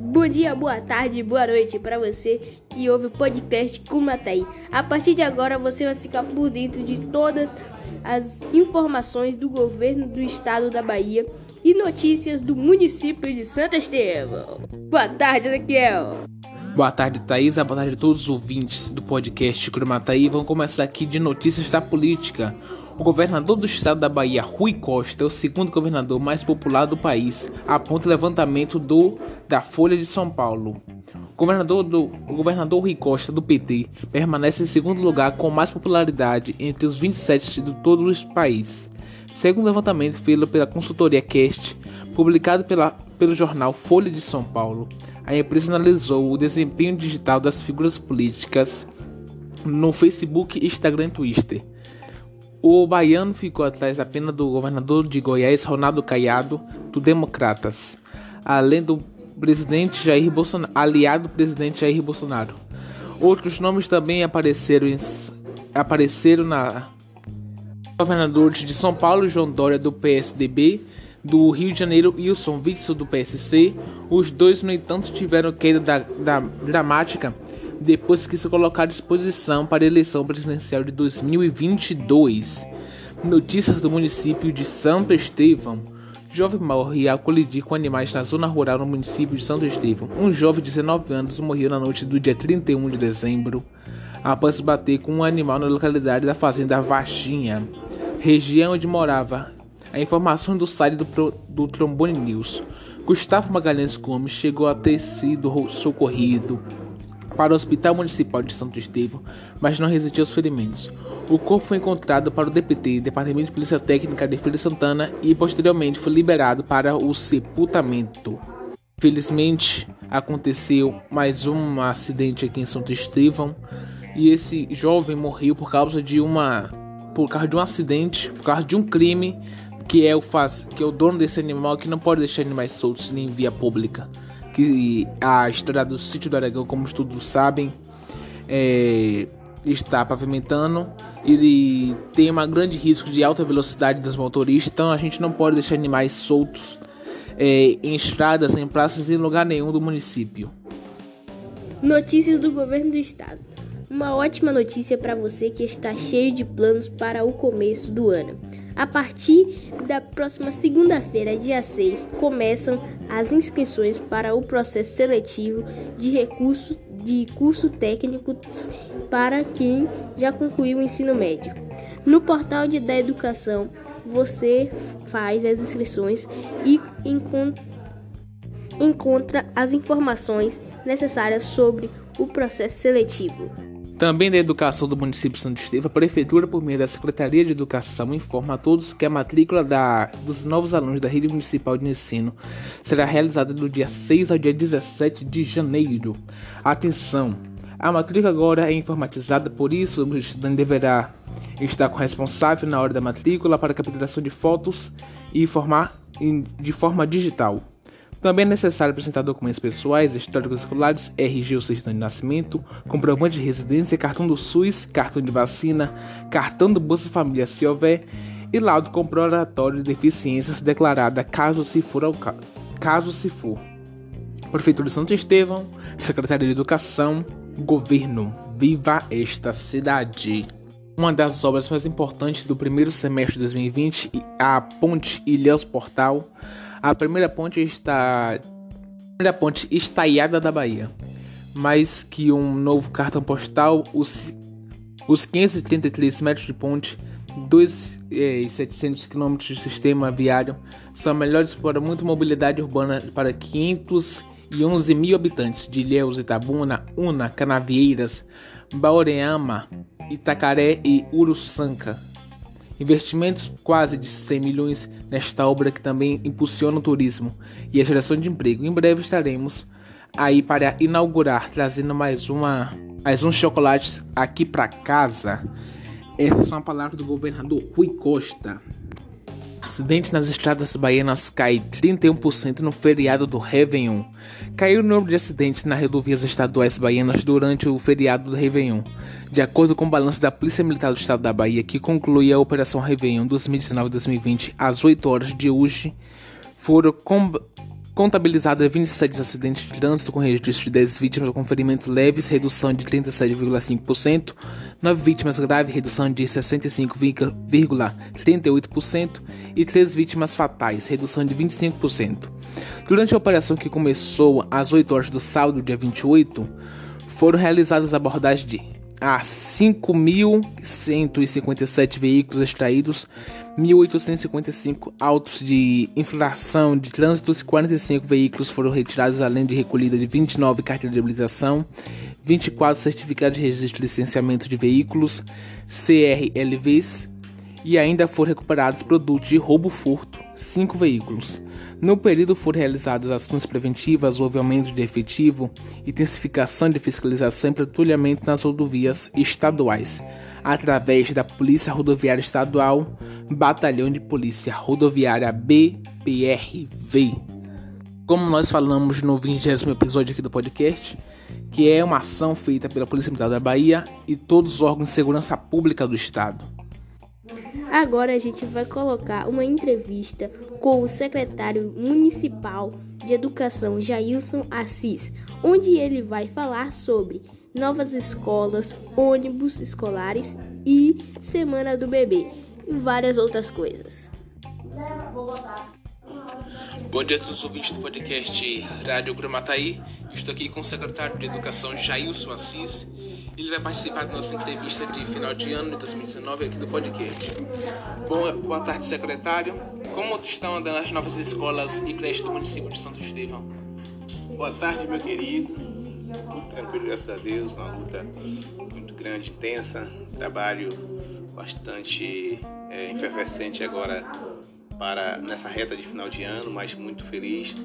Bom dia, boa tarde, boa noite para você que ouve o podcast Kumataí. A partir de agora você vai ficar por dentro de todas as informações do governo do estado da Bahia e notícias do município de Santa Estevão. Boa tarde, Ezequiel. Boa tarde, Thaís. Boa tarde a todos os ouvintes do podcast Cromataí. Vamos começar aqui de notícias da política. O governador do estado da Bahia, Rui Costa, é o segundo governador mais popular do país, aponta o levantamento do, da Folha de São Paulo. O governador, do, o governador Rui Costa, do PT, permanece em segundo lugar com mais popularidade entre os 27 de todo o país. Segundo o levantamento feito pela consultoria Cast, publicado pela, pelo jornal Folha de São Paulo, a empresa analisou o desempenho digital das figuras políticas no Facebook, Instagram e Twitter. O baiano ficou atrás apenas do governador de Goiás, Ronaldo Caiado, do Democratas, além do presidente Jair Bolsonaro, aliado do presidente Jair Bolsonaro. Outros nomes também apareceram, em, apareceram na governadores de São Paulo, João Dória, do PSDB, do Rio de Janeiro, Wilson Witzel, do PSC. Os dois, no entanto, tiveram queda da, da dramática depois que se colocaram à disposição para a eleição presidencial de 2022. Notícias do município de Santo Estevão. Jovem morre ao colidir com animais na zona rural no município de Santo Estevão. Um jovem de 19 anos morreu na noite do dia 31 de dezembro após bater com um animal na localidade da fazenda Vaxinha região onde morava. A informação do site do, do Trombone News. Gustavo Magalhães Gomes chegou a ter sido socorrido para o Hospital Municipal de Santo Estevão, mas não resistiu aos ferimentos. O corpo foi encontrado para o DPT, Departamento de Polícia Técnica de Feira Santana, e posteriormente foi liberado para o sepultamento. Felizmente, aconteceu mais um acidente aqui em Santo Estevão e esse jovem morreu por causa de uma por causa de um acidente, por causa de um crime que é o faz, que é o dono desse animal que não pode deixar animais soltos nem em via pública. Que a história do sítio do Aragão, como todos sabem, é, está pavimentando. Ele tem um grande risco de alta velocidade dos motoristas, então a gente não pode deixar animais soltos é, em estradas, em praças, em lugar nenhum do município. Notícias do governo do estado. Uma ótima notícia para você que está cheio de planos para o começo do ano. A partir da próxima segunda-feira, dia 6, começam as inscrições para o processo seletivo de recurso de curso técnico para quem já concluiu o ensino médio. No portal de, da educação, você faz as inscrições e encontra, encontra as informações necessárias sobre o processo seletivo. Também da educação do município de Santo Estevão, a Prefeitura, por meio da Secretaria de Educação, informa a todos que a matrícula da, dos novos alunos da rede municipal de ensino será realizada do dia 6 ao dia 17 de janeiro. Atenção! A matrícula agora é informatizada, por isso o estudante deverá estar com o responsável na hora da matrícula para capturação de fotos e informar de forma digital. Também é necessário apresentar documentos pessoais, históricos escolares, RG ou certidão de nascimento, comprovante de residência, cartão do SUS, cartão de vacina, cartão do Bolsa Família se houver e laudo comprobatório de deficiências declarada caso se for ao ca... caso se for. Prefeitura de Santo Estevão, Secretaria de Educação, Governo, viva esta cidade! Uma das obras mais importantes do primeiro semestre de 2020, a Ponte Ilhéus Portal, a primeira ponte está. A primeira ponte estaiada da Bahia. Mais que um novo cartão postal, os, os 533 metros de ponte, 2.700 km de sistema viário, são melhores para muita mobilidade urbana para 511 mil habitantes de Ilhéus, Itabuna, Una, Canavieiras, Baureama, Itacaré e Uruçanca. Investimentos quase de 100 milhões nesta obra que também impulsiona o turismo e a geração de emprego. Em breve estaremos aí para inaugurar, trazendo mais uma mais um chocolate aqui para casa. Essas são as palavras do governador Rui Costa. Acidentes nas estradas baianas cai 31% no feriado do Réveillon. Caiu o número de acidentes nas rodovias estaduais baianas durante o feriado do Réveillon. De acordo com o balanço da Polícia Militar do Estado da Bahia, que conclui a Operação Réveillon 2019-2020 às 8 horas de hoje, foram contabilizados 27 acidentes de trânsito com registro de 10 vítimas com ferimentos leves, redução de 37,5%, 9 vítimas graves, redução de 65,38% e 3 vítimas fatais, redução de 25%. Durante a operação que começou às 8 horas do sábado, dia 28, foram realizadas abordagens de a 5.157 veículos extraídos, 1.855 autos de infração de trânsito, 45 veículos foram retirados, além de recolhida de 29 carteiras de habilitação, 24 certificados de registro e licenciamento de veículos, CRLVs, e ainda foram recuperados produtos de roubo 5 veículos. No período foram realizadas ações preventivas, houve aumento de efetivo, intensificação de fiscalização e patrulhamento nas rodovias estaduais, através da Polícia Rodoviária Estadual, Batalhão de Polícia Rodoviária BPRV. Como nós falamos no 20 episódio aqui do podcast, que é uma ação feita pela Polícia Militar da Bahia e todos os órgãos de segurança pública do Estado. Agora a gente vai colocar uma entrevista com o secretário municipal de Educação, Jailson Assis, onde ele vai falar sobre novas escolas, ônibus escolares e Semana do Bebê e várias outras coisas. Bom dia a todos os ouvintes do podcast Rádio Gramataí. Estou aqui com o secretário de Educação, Jailson Assis ele vai participar da nossa entrevista de final de ano de 2019 aqui do podcast. Bom, boa tarde, secretário. Como estão andando as novas escolas e creches do município de Santo Estevão? Boa tarde, meu querido. Tudo tranquilo, graças a Deus. Uma luta muito grande, tensa. Trabalho bastante é, efervescente agora para nessa reta de final de ano, mas muito feliz,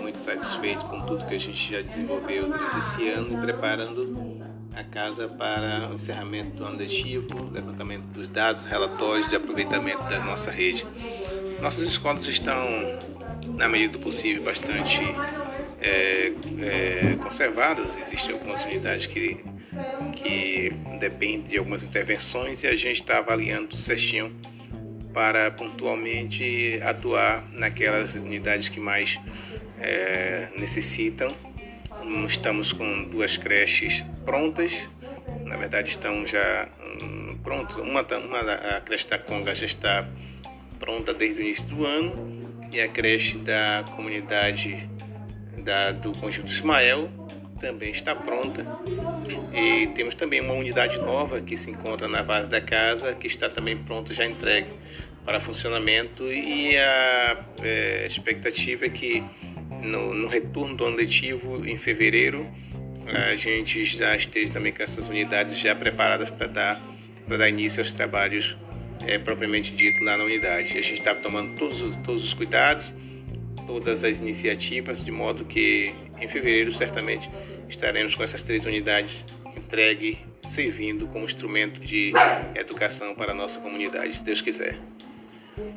muito satisfeito com tudo que a gente já desenvolveu durante esse ano e preparando a casa para o encerramento do ano letivo, levantamento dos dados, relatórios de aproveitamento da nossa rede. Nossas escolas estão, na medida do possível, bastante é, é, conservadas. Existem algumas unidades que, que dependem de algumas intervenções e a gente está avaliando certinho para pontualmente atuar naquelas unidades que mais é, necessitam Estamos com duas creches prontas, na verdade estão já hum, prontas. Uma, uma, a creche da Conga já está pronta desde o início do ano e a creche da comunidade da, do Conjunto Ismael também está pronta. E temos também uma unidade nova que se encontra na base da casa, que está também pronta, já entregue para funcionamento. E a é, expectativa é que no, no retorno do ano letivo em fevereiro, a gente já esteja também com essas unidades já preparadas para dar, para dar início aos trabalhos é, propriamente dito lá na unidade. A gente está tomando todos os, todos os cuidados, todas as iniciativas, de modo que em fevereiro certamente estaremos com essas três unidades entregue, servindo como instrumento de educação para a nossa comunidade, se Deus quiser.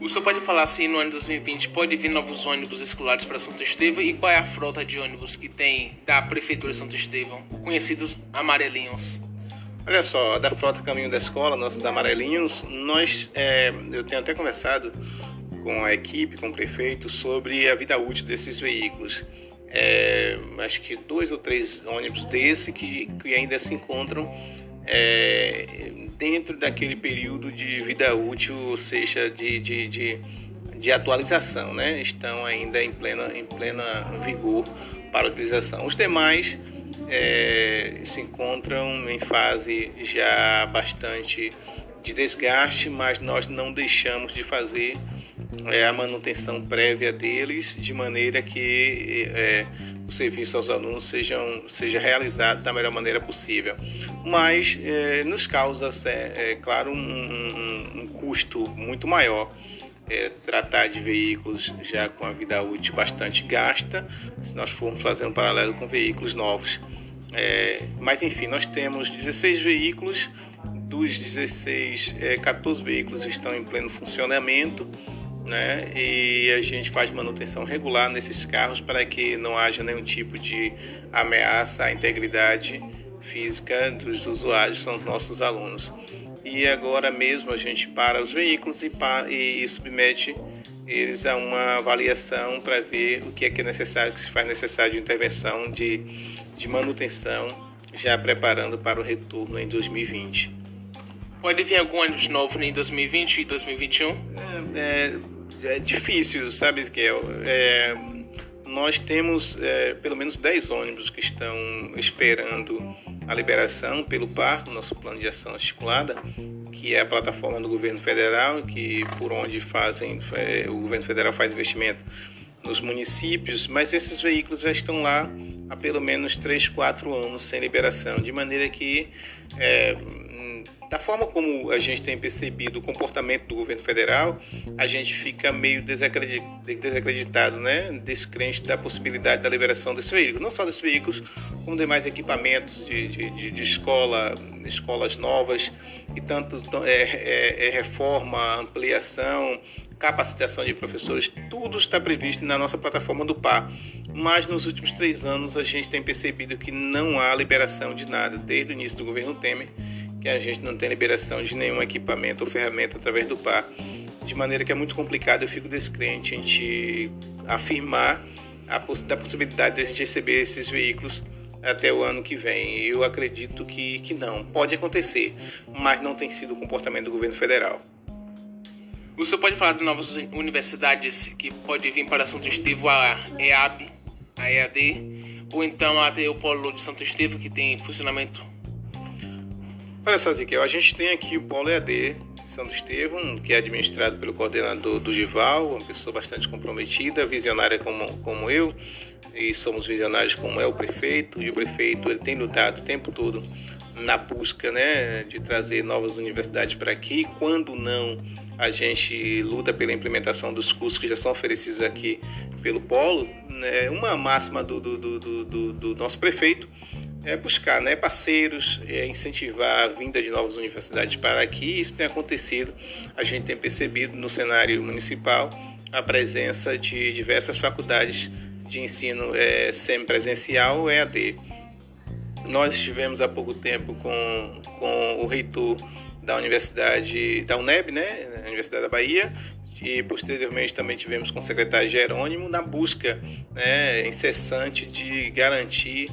O senhor pode falar se no ano de 2020 pode vir novos ônibus escolares para Santo Estevão e qual é a frota de ônibus que tem da Prefeitura de Santo Estevão, conhecidos amarelinhos? Olha só, da frota Caminho da Escola, nossos amarelinhos, nós, é, eu tenho até conversado com a equipe, com o prefeito, sobre a vida útil desses veículos. É, acho que dois ou três ônibus desse que, que ainda se encontram é, dentro daquele período de vida útil, ou seja, de, de, de, de atualização, né? estão ainda em plena, em plena vigor para utilização. Os demais é, se encontram em fase já bastante de desgaste, mas nós não deixamos de fazer é, a manutenção prévia deles de maneira que é, o serviço aos alunos sejam, seja realizado da melhor maneira possível. Mas é, nos causa, é, é claro, um, um, um, custo muito maior é, tratar de veículos já com a vida útil bastante gasta, se nós formos fazer um paralelo com veículos novos. É, mas enfim, nós temos 16 veículos, dos 16, 14 veículos estão em pleno funcionamento né? E a gente faz manutenção regular nesses carros para que não haja nenhum tipo de ameaça à integridade física dos usuários, são nossos alunos. E agora mesmo a gente para os veículos e, e, e submete eles a uma avaliação para ver o que é que é necessário, que se faz necessário de intervenção, de, de manutenção, já preparando para o retorno em 2020. Pode vir algum ônibus novo em 2020 e 2021? É, é, é difícil, sabe, Miguel? É, nós temos é, pelo menos 10 ônibus que estão esperando a liberação pelo PAR, nosso plano de ação articulada, que é a plataforma do governo federal, que por onde fazem é, o governo federal faz investimento nos municípios, mas esses veículos já estão lá há pelo menos 3, 4 anos sem liberação, de maneira que é, da forma como a gente tem percebido o comportamento do governo federal, a gente fica meio desacreditado, né? Descrente da possibilidade da liberação desses veículos. Não só desses veículos, como demais equipamentos de, de, de escola, escolas novas e tantos é, é, é reforma, ampliação, capacitação de professores, tudo está previsto na nossa plataforma do PAR. Mas nos últimos três anos a gente tem percebido que não há liberação de nada, desde o início do governo Temer que a gente não tem liberação de nenhum equipamento ou ferramenta através do PAR. De maneira que é muito complicado, eu fico descrente em te afirmar a poss da possibilidade de a gente receber esses veículos até o ano que vem. Eu acredito que, que não. Pode acontecer, mas não tem sido o comportamento do governo federal. O senhor pode falar de novas universidades que pode vir para Santo Estevão, a EAB, a EAD, ou então até o Polo de Santo Estevão, que tem funcionamento Olha só, Ezequiel, a gente tem aqui o Polo EAD Santo Estevão, que é administrado pelo coordenador do Gival, uma pessoa bastante comprometida, visionária como, como eu, e somos visionários como é o prefeito, e o prefeito ele tem lutado o tempo todo na busca né, de trazer novas universidades para aqui. Quando não, a gente luta pela implementação dos cursos que já são oferecidos aqui pelo Polo. Né, uma máxima do, do, do, do, do nosso prefeito é buscar né, parceiros, é incentivar a vinda de novas universidades para aqui. Isso tem acontecido. A gente tem percebido no cenário municipal a presença de diversas faculdades de ensino é, semipresencial, EAD. Nós estivemos há pouco tempo com, com o reitor da Universidade da UNEB, né, Universidade da Bahia, e posteriormente também tivemos com o secretário Jerônimo na busca né, incessante de garantir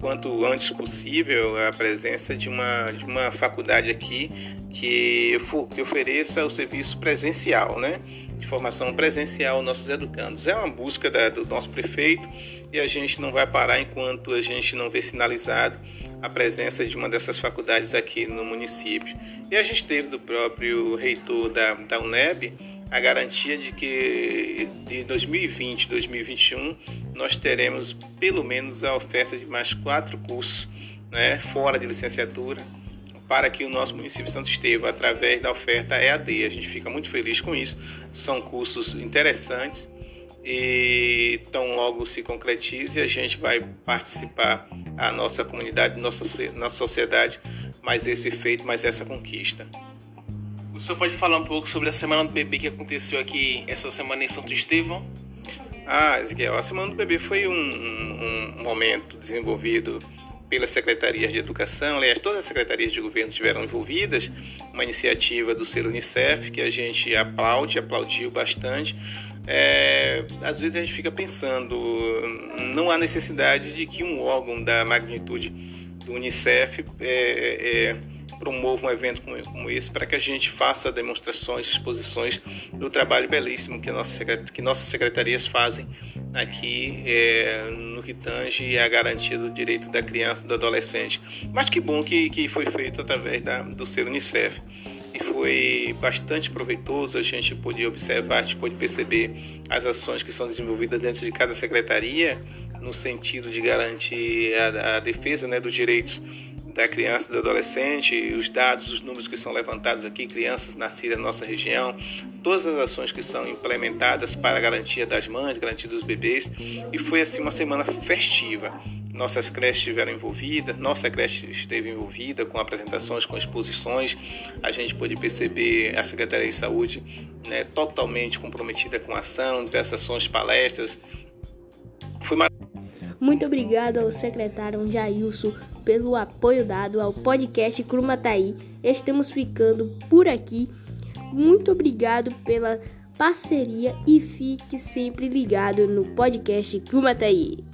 quanto antes possível a presença de uma, de uma faculdade aqui que, que ofereça o serviço presencial, né? de formação presencial aos nossos educandos. É uma busca da, do nosso prefeito e a gente não vai parar enquanto a gente não vê sinalizado a presença de uma dessas faculdades aqui no município. E a gente teve do próprio reitor da, da UNEB a garantia de que de 2020 2021 nós teremos pelo menos a oferta de mais quatro cursos né, fora de licenciatura para que o nosso município Santo Estevão, através da oferta EAD. A gente fica muito feliz com isso. São cursos interessantes e tão logo se concretize, a gente vai participar, a nossa comunidade, nossa, nossa sociedade, mais esse feito, mais essa conquista. O senhor pode falar um pouco sobre a Semana do Bebê que aconteceu aqui essa semana em Santo Estevão? Ah, Ezequiel, a Semana do Bebê foi um, um, um momento desenvolvido pelas secretarias de educação, aliás, todas as secretarias de governo estiveram envolvidas, uma iniciativa do selo Unicef que a gente aplaude, aplaudiu bastante. É, às vezes a gente fica pensando, não há necessidade de que um órgão da magnitude do Unicef é, é, promova um evento como, esse para que a gente faça demonstrações, exposições do trabalho belíssimo que, nossa, que nossas secretarias fazem aqui é, no que tange a garantia do direito da criança e do adolescente. Mas que bom que, que foi feito através da, do selo Unicef. E foi bastante proveitoso, a gente pôde observar, a gente pôde perceber as ações que são desenvolvidas dentro de cada secretaria no sentido de garantir a, a defesa né, dos direitos da criança e do adolescente, os dados, os números que são levantados aqui, crianças nascidas na nossa região, todas as ações que são implementadas para a garantia das mães, garantia dos bebês, e foi assim uma semana festiva. nossas creches estiveram envolvidas, nossa creche esteve envolvida com apresentações, com exposições. A gente pôde perceber a Secretaria de Saúde né, totalmente comprometida com a ação, diversas ações, palestras. Foi. Muito obrigado ao secretário Jailson pelo apoio dado ao podcast Crumataí. Estamos ficando por aqui. Muito obrigado pela parceria e fique sempre ligado no podcast Crumataí.